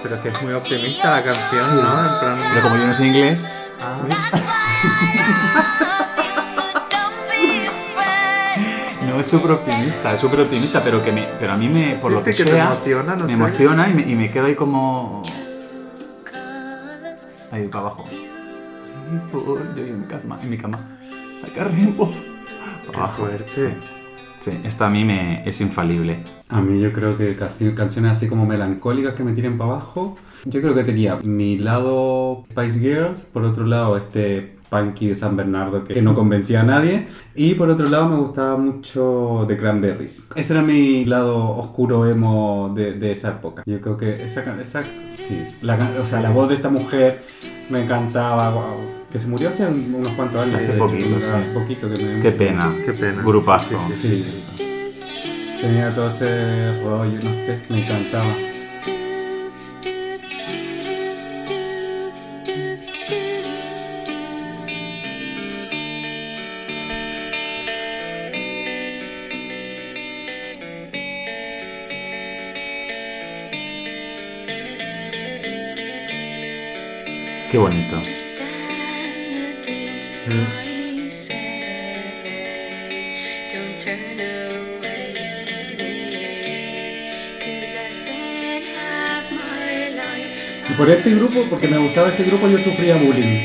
Pero que es muy optimista la canción, ¿no? En plan... Pero como yo no sé inglés, no es súper optimista, es súper optimista, pero que me, pero a mí me, por Sí, lo sí, que, que te sea, emociona, no me sé. emociona y me, y me quedo ahí como... Ahí para abajo. Yo en mi cama, en mi cama. Acá rimbo. Qué fuerte. Sí, sí, esto a mí me es infalible. A mí yo creo que casi canciones así como melancólicas que me tiren para abajo. Yo creo que tenía mi lado Spice Girls, por otro lado este punky de San Bernardo que, que no convencía a nadie y por otro lado me gustaba mucho The Cranberries. Ese era mi lado oscuro emo de, de esa época. Yo creo que esa, esa sí, la, o sea, la voz de esta mujer me encantaba, wow, que se murió hace un- unos cuantos años. Hace hecho, poquito, hace sí. poquito que me Qué pena. Qué pena. Grupazo. Sí, sí. Tenía todo ese rollo, no sé, me encantaba. My life Y por este grupo, porque me gustaba este grupo, yo sufría bullying.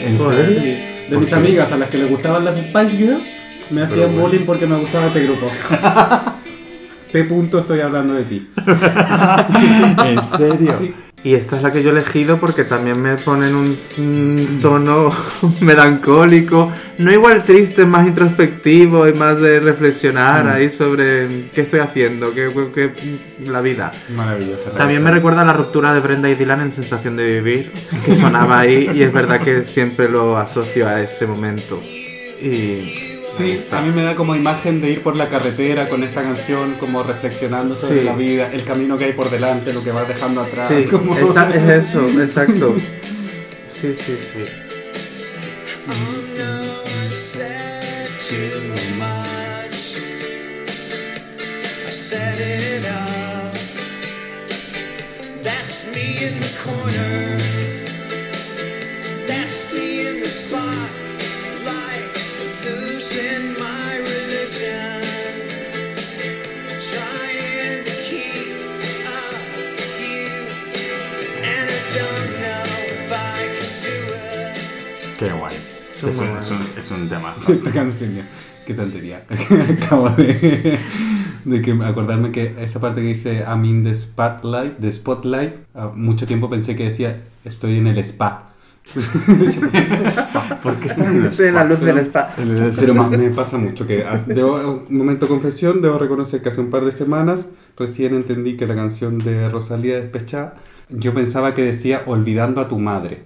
¿En serio? sí. De ¿Por mis qué? amigas a las que les gustaban las Spice Girls, me hacían bullying porque me gustaba este grupo. P. punto estoy hablando de ti. ¿En serio? Sí. Y esta es la que yo he elegido porque también me ponen un, un tono melancólico, no igual triste, más introspectivo y más de reflexionar ahí sobre qué estoy haciendo, qué, qué- qué- la vida. Maravilloso. También me recuerda a la ruptura de Brenda y Dylan en Sensación de Vivir, que sonaba ahí y es verdad que siempre lo asocio a ese momento. Y Sí, a mí me da como imagen de ir por la carretera con esta canción, como reflexionando sobre Sí. la vida, el camino que hay por delante, lo que vas dejando atrás. sí, como- esa- es eso, exacto. Sí, sí, sí. Son Es un, es un, es un tema. Esta canción, ya. qué tontería. Acabo de, de que acordarme que esa parte que dice I'm in the spotlight, the spotlight, ah, mucho tiempo pensé que decía estoy en el spa. ¿Por qué está en Estoy en la luz del spa. Pero me pasa mucho que ah, debo, un momento de confesión, debo reconocer que hace un par de semanas recién entendí que la canción de Rosalía Despechada, yo pensaba que decía olvidando a tu madre.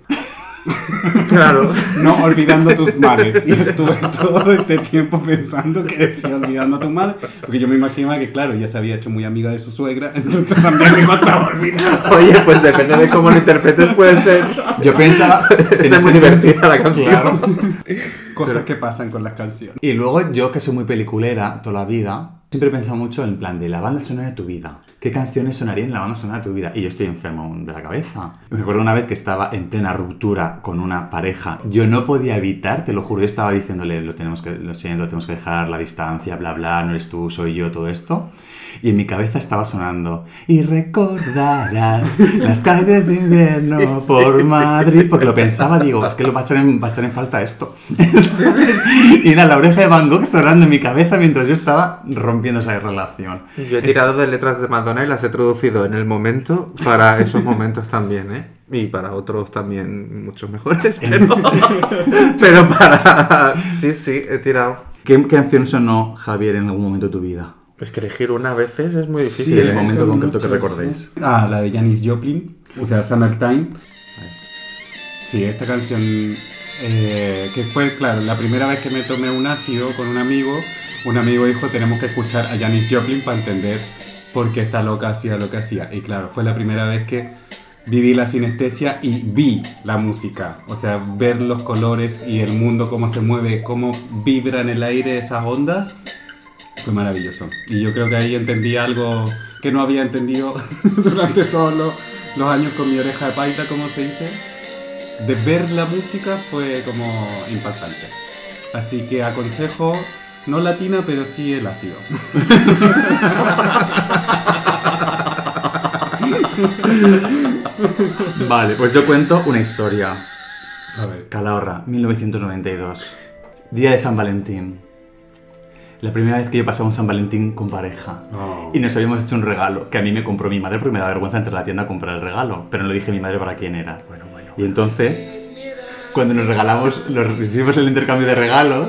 Claro. No olvidando tus males. Y estuve todo este tiempo pensando que decía olvidando tus males. Porque yo me imaginaba que, claro, ella se había hecho muy amiga de su suegra. Entonces también le costaba olvidar. Oye, pues depende de cómo lo interpretes, puede ser. Yo pensaba... en Es muy tiempo- divertida la canción. Claro. Cosas que pasan con las canciones. Y luego yo, que soy muy peliculera toda la vida, siempre he pensado mucho en plan de la banda sonora de tu vida. ¿Qué canciones sonarían en la banda sonora de tu vida? Y yo estoy enfermo de la cabeza. Me acuerdo una vez que estaba en plena ruptura con una pareja. Yo no podía evitar, te lo juro, yo estaba diciéndole, lo tenemos que, lo siento, tenemos que dejar la distancia, bla, bla, no eres tú, soy yo, todo esto. Y en mi cabeza estaba sonando, y recordarás las calles de invierno por Madrid, porque lo pensaba, digo, es que lo va a echar en, va a echar en falta esto. y era la oreja de Van Gogh sonando en mi cabeza mientras yo estaba rompiendo esa relación. Yo he tirado de letras de Madonna y las he traducido en el momento para esos momentos también, ¿eh? Y para otros también muchos mejores, pero, pero para... Sí, sí, he tirado. ¿Qué canción sonó Javier en algún momento de tu vida? Es que elegir una a veces es muy difícil. Sí, el ¿eh? momento concreto que recordéis. Ah, la de Janis Joplin, o sea, Summertime. Sí, esta canción eh, que fue, claro, la primera vez que me tomé un ácido con un amigo, un amigo dijo tenemos que escuchar a Janis Joplin para entender por qué esta loca hacía lo que hacía. Y claro, fue la primera vez que viví la sinestesia y vi la música, o sea, ver los colores y el mundo, cómo se mueve, cómo vibra en el aire esas ondas, fue maravilloso. Y yo creo que ahí entendí algo que no había entendido durante todos los, los años con mi oreja de paita, como se dice. De ver la música fue como impactante. Así que aconsejo, no latina, pero sí el ácido. Vale, pues yo cuento una historia. A ver. Calahorra, 1992. Día de San Valentín. La primera vez que yo pasaba un San Valentín con pareja. Oh. Y nos habíamos hecho un regalo que a mí me compró mi madre porque me da vergüenza entrar a la tienda a comprar el regalo. Pero no le dije a mi madre para quién era. Bueno. Y entonces, cuando nos regalamos, nos hicimos el intercambio de regalos,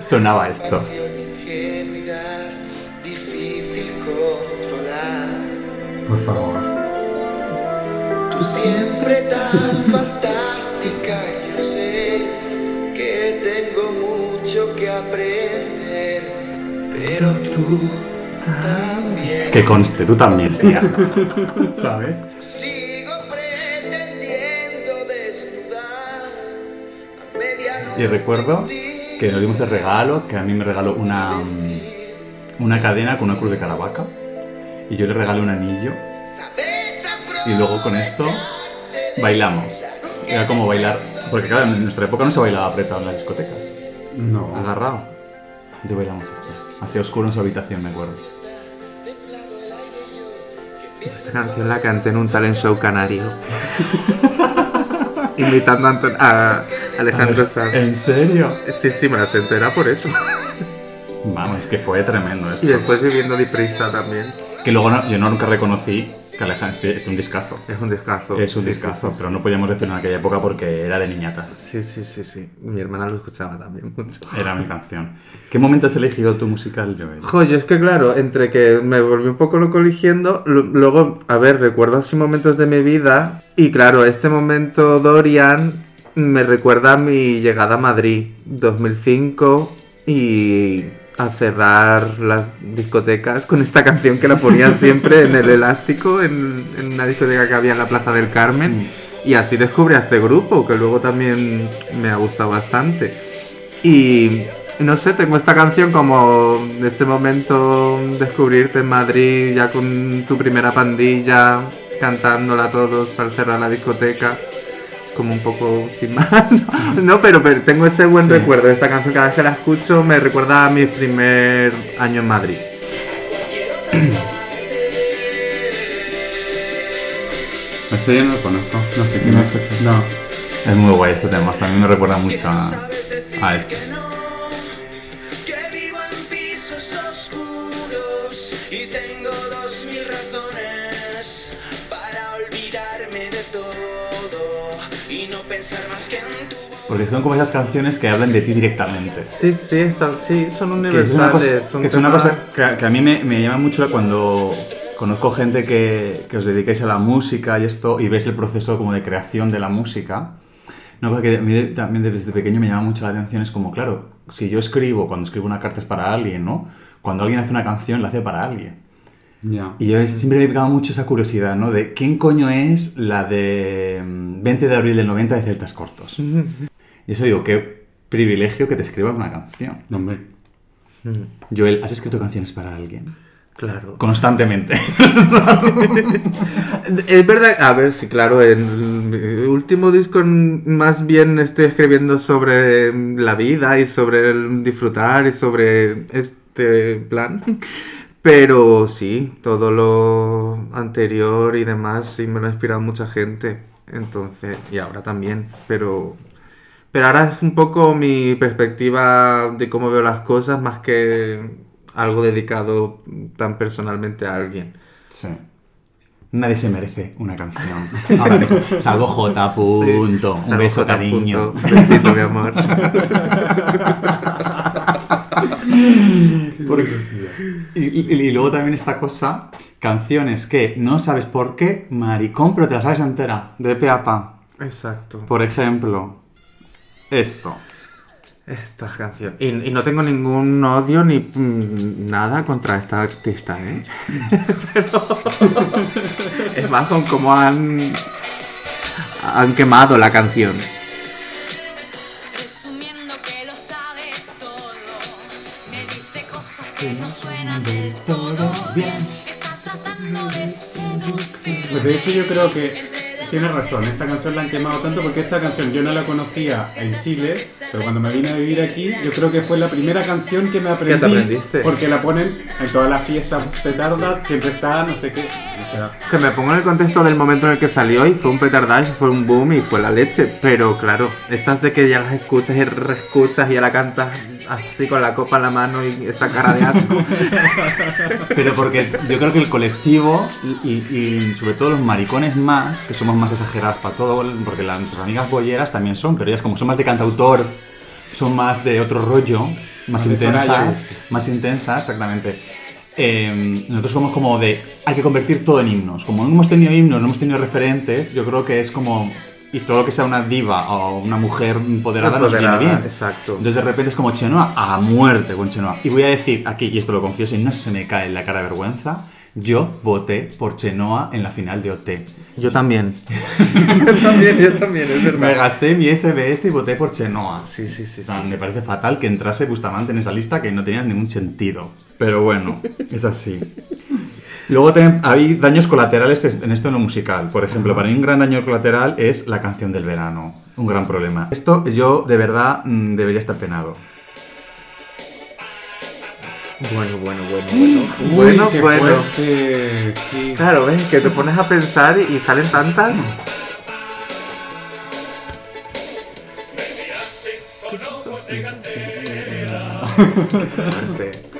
sonaba esto. Por favor. Tú siempre tan fantástica, yo sé que tengo mucho que aprender, pero tú también. Que conste, tú también, tía. ¿Sabes? Sigo Y recuerdo que nos dimos el regalo, que a mí me regaló una, una cadena con una cruz de caravaca. Y yo le regalé un anillo. Y luego con esto bailamos. Era como bailar. Porque claro, en nuestra época no se bailaba apretado en las discotecas. No. Agarrado. Y bailamos esto. Así oscuro en su habitación, me acuerdo. Esta canción la canté en un talent show canario. Invitando a, Anton- a Alejandro Sanz. ¿En serio? Sí, sí, me la sé entera por eso. Vamos, es que fue tremendo esto. Y después viviendo deprisa también. Que luego no- yo nunca reconocí que Alejandro este es un discazo. Es un descazo. Es un Sí, sí, discazo, sí, pero no podíamos decirlo en aquella época porque era de niñatas. Sí, sí, sí, sí. Mi hermana lo escuchaba también mucho. Era mi canción. ¿Qué momento has elegido tu musical, Joel? Joder, es que claro, entre que me volví un poco loco eligiendo, luego, a ver, recuerdo así momentos de mi vida y claro, este momento Dorian me recuerda a mi llegada a Madrid, 2005 y a cerrar las discotecas con esta canción que la ponían siempre en el elástico, en, en una discoteca que había en la Plaza del Carmen. Y así descubrí a este grupo, que luego también me ha gustado bastante. Y no sé, tengo esta canción como de ese momento descubrirte en Madrid ya con tu primera pandilla, cantándola todos al cerrar la discoteca. Como un poco sin más, ¿no? No, pero, pero tengo ese buen Sí. recuerdo de esta canción. Cada vez que la escucho me recuerda a mi primer año en Madrid. Este yo no lo conozco. No sé qué ¿No me? No. Es muy guay este tema, también me recuerda mucho a, a este. Porque son como esas canciones que hablan de ti directamente. Sí, sí, están, sí, son Que es una universales. cosa, son que, es una cosa que, a- que a mí me, me llama mucho cuando conozco gente que, que os dedicáis a la música y esto, y ves el proceso como de creación de la música. No, porque a mí de- también desde pequeño me llama mucho la atención, es como, claro, si yo escribo, cuando escribo una carta es para alguien, ¿no? Cuando alguien hace una canción, la hace para alguien. Ya. Y yo siempre me he picado mucho esa curiosidad, ¿no? De quién coño es la de mm, 20 de abril del 90 de Celtas Cortos. Y eso digo, qué privilegio que te escriban una canción. No, hombre. Joel, ¿has escrito canciones para alguien? Claro. Constantemente. Es verdad, a ver, sí, claro, en el último disco mm, más bien estoy escribiendo sobre mm, la vida y sobre el disfrutar y sobre este plan. Pero sí, todo lo anterior y demás sí me lo ha inspirado mucha gente. Entonces, y ahora también, pero... Pero ahora es un poco mi perspectiva de cómo veo las cosas más que algo dedicado tan personalmente a alguien. Sí. Nadie se merece una canción. Ahora mismo. Salvo J. Punto. Sí, Un beso, J. cariño. Besito, mi amor. Y, y- y luego también esta cosa, canciones que no sabes por qué, maricón, pero te las sabes entera, de pe a pa. Exacto. Por ejemplo, esto. Esta canción. Y, y no tengo ningún odio ni mm, nada contra esta artista, ¿eh? Pero. es más con cómo han. han quemado la canción. Todo bien. Pues de hecho yo creo que tienes razón, esta canción la han quemado tanto porque esta canción yo no la conocía en Chile, pero cuando me vine a vivir aquí, yo creo que fue la primera canción que me aprendí. te aprendiste? Porque la ponen en todas las fiestas petardas, siempre está, no sé qué. Que me pongo en el contexto del momento en el que salió y fue un petardazo, fue un boom y fue la leche. Pero claro, estas de que ya las escuchas y reescuchas y ya la cantas así con la copa en la mano y esa cara de asco. Pero porque yo creo que el colectivo y, y sobre todo los maricones más, que somos más exagerados para todo, porque las amigas bolleras también son, pero ellas como son más de cantautor, son más de otro rollo, más intensas, más intensas, exactamente. Eh, nosotros somos como de, hay que convertir todo en himnos. Como no hemos tenido himnos, no hemos tenido referentes, yo creo que es como, y todo lo que sea una diva o una mujer empoderada, nos Empoderada, viene bien. exacto. Entonces de repente es como Chenoa a muerte con Chenoa. Y voy a decir aquí, y esto lo confieso y no se me cae en la cara de vergüenza, yo voté por Chenoa en la final de OT. Yo también. yo también, yo también, es Me gasté mi SBS y voté por Chenoa. Sí, sí, sí, O sea, sí. me parece fatal que entrase Bustamante en esa lista que no tenía ningún sentido. Pero bueno, es así. Luego también hay daños colaterales en esto en lo musical. Por ejemplo, para mí un gran daño colateral es la canción del verano. Un gran problema. Esto yo de verdad mm, debería estar penado. Bueno, bueno, bueno, bueno. uy, bueno, qué bueno. fuerte, sí. Claro, ves que te pones a pensar y, y salen tantas.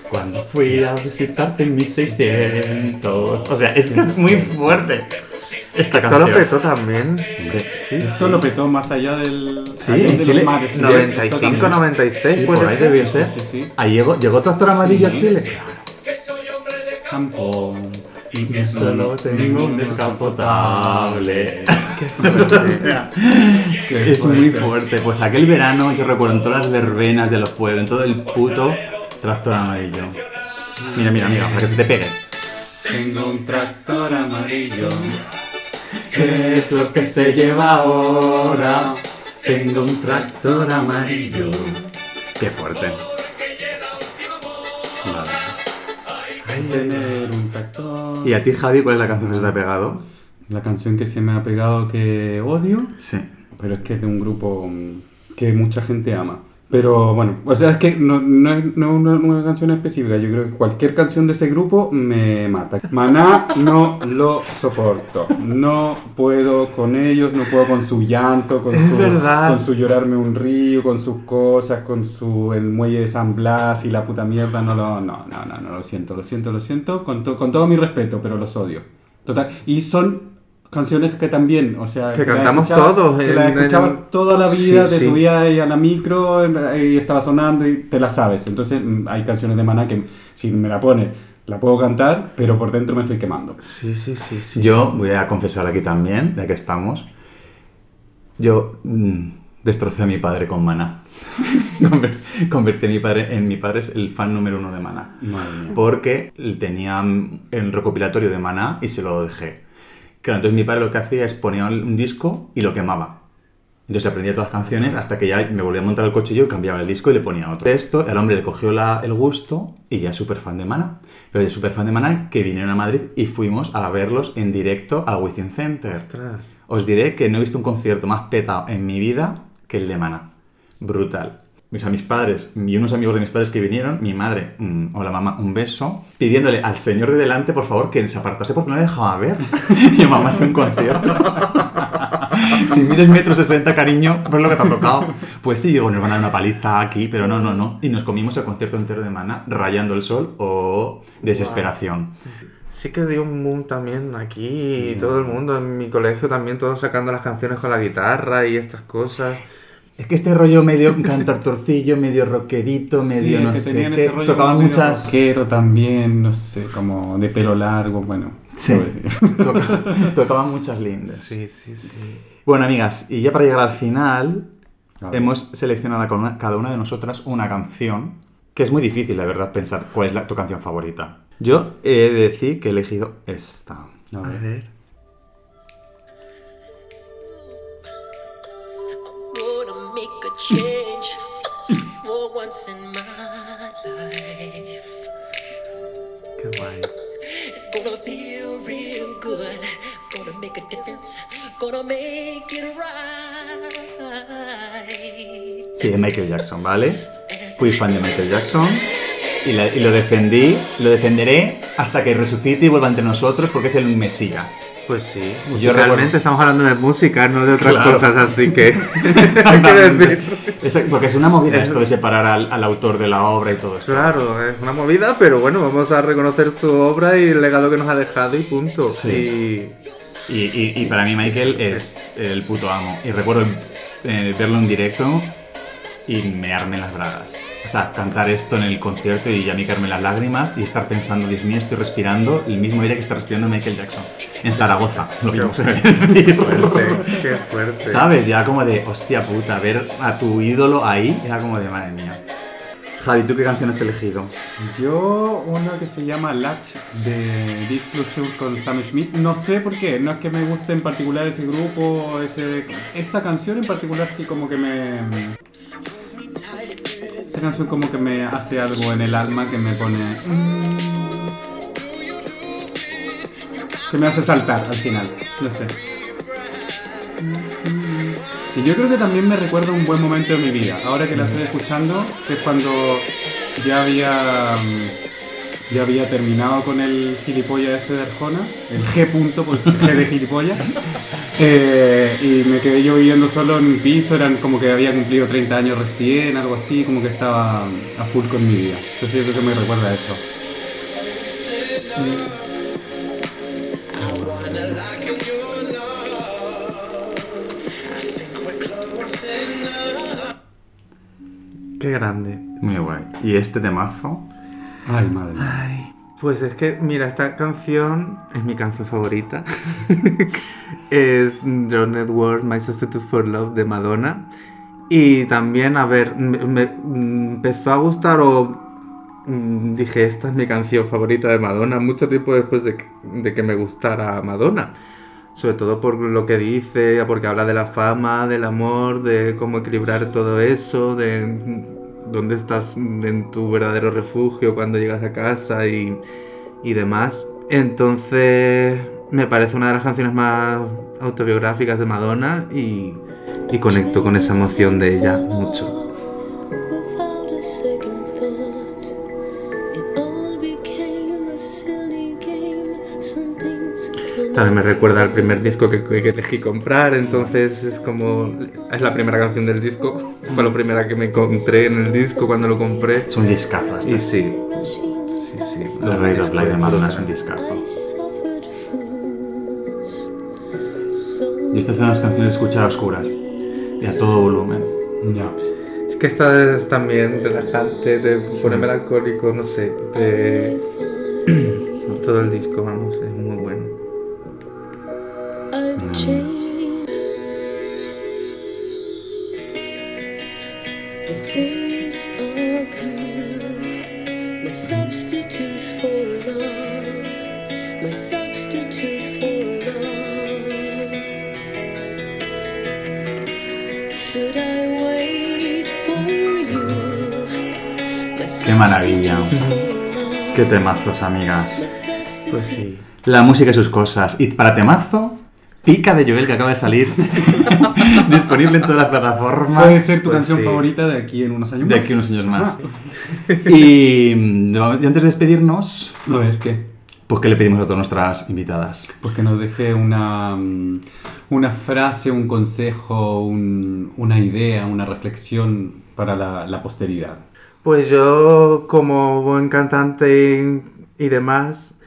Cuando fui a visitarte en mis 600. O sea, es que es muy fuerte. Esta Esto lo petó también. Esto lo petó más allá del. Sí, allá en de Chile, los mares. Sí, esto 95, también. 96, Sí, puede por ahí ser. debió ser. Sí, sí. Ahí llegó, llegó Tractor Amarillo a Chile. Campo. Y solo tengo un descapotable. Qué es muy fuerte. fuerte. Pues aquel verano, yo recuerdo en todas las verbenas de los pueblos, en todo el puto tractor amarillo. Mira, mira, mira, para que se te pegue. Tengo un tractor amarillo. ¿Qué es lo que se lleva ahora? Tengo un tractor amarillo. Qué fuerte. Tener un tractor. ¿Y a ti, Javi, cuál es la canción que se te ha pegado? La canción que se me ha pegado que odio, Sí. pero es que es de un grupo mm, que mucha gente ama. Pero bueno, o sea, es que no, no es no una, una canción específica. Yo creo que cualquier canción de ese grupo me mata. Maná no lo soporto. No puedo con ellos, no puedo con su llanto, con, Es su, verdad. con su llorarme un río, con sus cosas, con su el muelle de San Blas y la puta mierda. No, lo, no, no, no, no, lo siento, lo siento, lo siento. Con, to- con todo mi respeto, pero los odio. Total. Y son canciones que también, o sea, Que las cantamos todos Que las en- escuchaba toda la vida, Sí, te sí. subía ahí a la micro y estaba sonando y te la sabes. Entonces mm, hay canciones de Maná que si me la pone La puedo cantar, pero por dentro me estoy quemando. Sí, sí, sí, sí. Yo voy a confesar aquí también, ya que estamos. Yo mm, destrocé a mi padre con Maná. Conver- Convertí a mi padre en mi padre es el fan número uno de Maná. Madre mía. Porque tenía mm, el recopilatorio de Maná y se lo dejé. Claro, entonces mi padre lo que hacía es ponía un disco y lo quemaba. Entonces aprendía todas las canciones hasta que ya me volvía a montar el coche yo y cambiaba el disco y le ponía otro. Esto, el hombre le cogió la- el gusto y ya es súper fan de Mana. Pero es súper fan de Mana que vinieron a Madrid y fuimos a verlos en directo al Within Center. Ostras. Os diré que no he visto un concierto más petado en mi vida que el de Mana. Brutal. O sea, mis padres y unos amigos de mis padres que vinieron, mi madre mm, o la mamá, un beso, pidiéndole al señor de delante, por favor, que se apartase porque no le dejaba ver. y mamá, es un concierto. si mides metro sesenta, cariño, pues lo que te ha tocado. Pues sí, digo, nos van a dar una paliza aquí, pero no, no, no. Y nos comimos el concierto entero de Mana, rayando el sol o desesperación. Sí que dio un boom también aquí, y todo el mundo, en mi colegio también, todos sacando las canciones con la guitarra y estas cosas. Es que este rollo medio cantartorcillo, medio rockerito, medio Sí, no que sé tenían qué, ese rollo tocaban muchas... rockero también, no sé, como de pelo largo, bueno. Sí, tocaban muchas lindas. Sí, sí, sí. Bueno, amigas, y ya para llegar al final, hemos seleccionado cada una de nosotras una canción que es muy difícil, la verdad, pensar cuál es la- tu canción favorita. Yo he de decir que he elegido esta. A A ver. Change for once in my life. Qué guay. It's gonna feel real good. Gonna make a difference. Gonna make it right. Sí, Michael Jackson, ¿vale? Fui fan de Michael Jackson y, la- y lo defendí, lo defenderé hasta que resucite y vuelva entre nosotros porque es el Mesías. Pues sí. Yo realmente recuerdo- estamos hablando de música, no de otras Claro. cosas, así que hay que decir. Exacto, porque es una movida esto de separar al, al autor de la obra y todo esto. Claro, es una movida, pero bueno, vamos a reconocer su obra y el legado que nos ha dejado y punto. Sí. Y, y- y para mí Michael es el puto amo. Y recuerdo eh, verlo en directo y mearme las bragas. O sea, cantar esto en el concierto y ya micarme las lágrimas y estar pensando, Dios mío, estoy respirando el mismo aire que está respirando Michael Jackson. En Zaragoza, lo ve. Y fuerte, qué fuerte. ¿Sabes? Ya como de, hostia puta, ver a tu ídolo ahí, era como de, madre mía. Javi, ¿tú qué canción has elegido? Yo, una que se llama Latch de Disclosure con Sam Smith. No sé por qué, no es que me guste en particular ese grupo, ese, esa canción en particular sí como que me... Esa canción como que me hace algo en el alma que me pone... que me hace saltar al final, no sé. Y yo creo que también me recuerda un buen momento de mi vida. Ahora que la estoy escuchando, que es cuando ya había mm, ya había terminado con el gilipollas este de Arjona, el G punto, porque G de gilipollas. Eh, y me quedé yo viviendo solo en un piso, eran como que había cumplido 30 años recién, algo así, como que estaba a full con mi vida. Entonces yo creo que me recuerda a eso. Qué grande. Muy guay. ¿Y este temazo? Ay, madre mía. Ay, pues es que, mira, esta canción es mi canción favorita. es John Edward, My Substitute for Love de Madonna. Y también, a ver, me, me- mm, empezó a gustar o mm, dije, esta es mi canción favorita de Madonna, mucho tiempo después de que, de que me gustara Madonna. Sobre todo por lo que dice, porque habla de la fama, del amor, de cómo equilibrar todo eso, de dónde estás en tu verdadero refugio cuando llegas a casa y, y demás. Entonces, me parece una de las canciones más autobiográficas de Madonna y, y conecto con esa emoción de ella mucho. También me recuerda al primer disco que, que elegí comprar, entonces es como... Es la primera canción del disco, fue la primera que me encontré en el disco cuando lo compré. Es un discazo este. Y sí, sí, sí. Rey of Light de Madonna es un discazo. Y estas son las canciones de escuchar a oscuras. Y a todo volumen. Ya. Es que esta es también relajante, te pone melancólico, no sé, te, Todo el disco, vamos, es muy bueno. My substitute for love, my substitute for love. Should I wait for you? My Qué maravilla. Qué temazos, amigas. Pues sí. La música y sus cosas. Y para temazo, Pica de Joel que acaba de salir. disponible en todas las plataformas. Puede ser tu Pues canción sí. favorita de aquí en unos años De más. aquí a unos años más. Ah, Y, mm, y antes de despedirnos, a ver, ¿qué? pues ¿qué le pedimos a todas nuestras invitadas? Pues que nos deje una, mm, una frase, un consejo, un- una idea, una reflexión para la, la posteridad. Pues yo, como buen cantante y demás,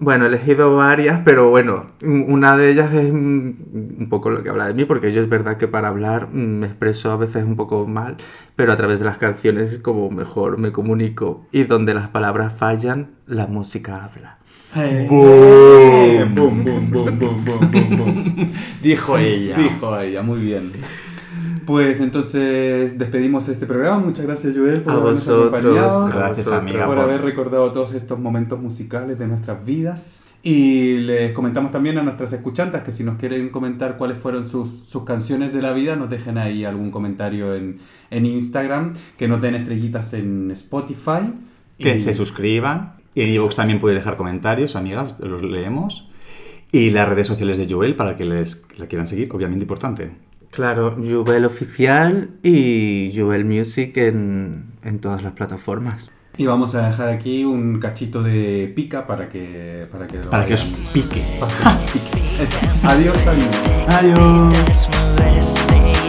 bueno, he elegido varias, pero bueno, una de ellas es un poco lo que habla de mí, porque yo es verdad que para hablar mm, me expreso a veces un poco mal, pero a través de las canciones es como mejor me comunico. Y donde las palabras fallan, la música habla. ¡Boom! ¡Boom, boom, boom, boom, boom, boom, boom! Dijo ella. Dijo ella, muy bien. Pues entonces despedimos este programa. Muchas gracias, Joel, por A habernos vosotros. acompañado. Gracias, vosotros. amiga. por por- haber recordado todos estos momentos musicales de nuestras vidas. Y les comentamos también a nuestras escuchantas que si nos quieren comentar cuáles fueron sus, sus canciones de la vida, nos dejen ahí algún comentario en, en Instagram, que nos den estrellitas en Spotify. Que Y- se suscriban. Y en iVoox también puede dejar comentarios, amigas, los leemos. Y las redes sociales de Joel para que les la quieran seguir, obviamente importante. Claro, Jubel Oficial y Jubel Music en, en todas las plataformas. Y vamos a dejar aquí un cachito de pica para que para que, lo Para que os pique. para que os pique. Adiós. Adiós. De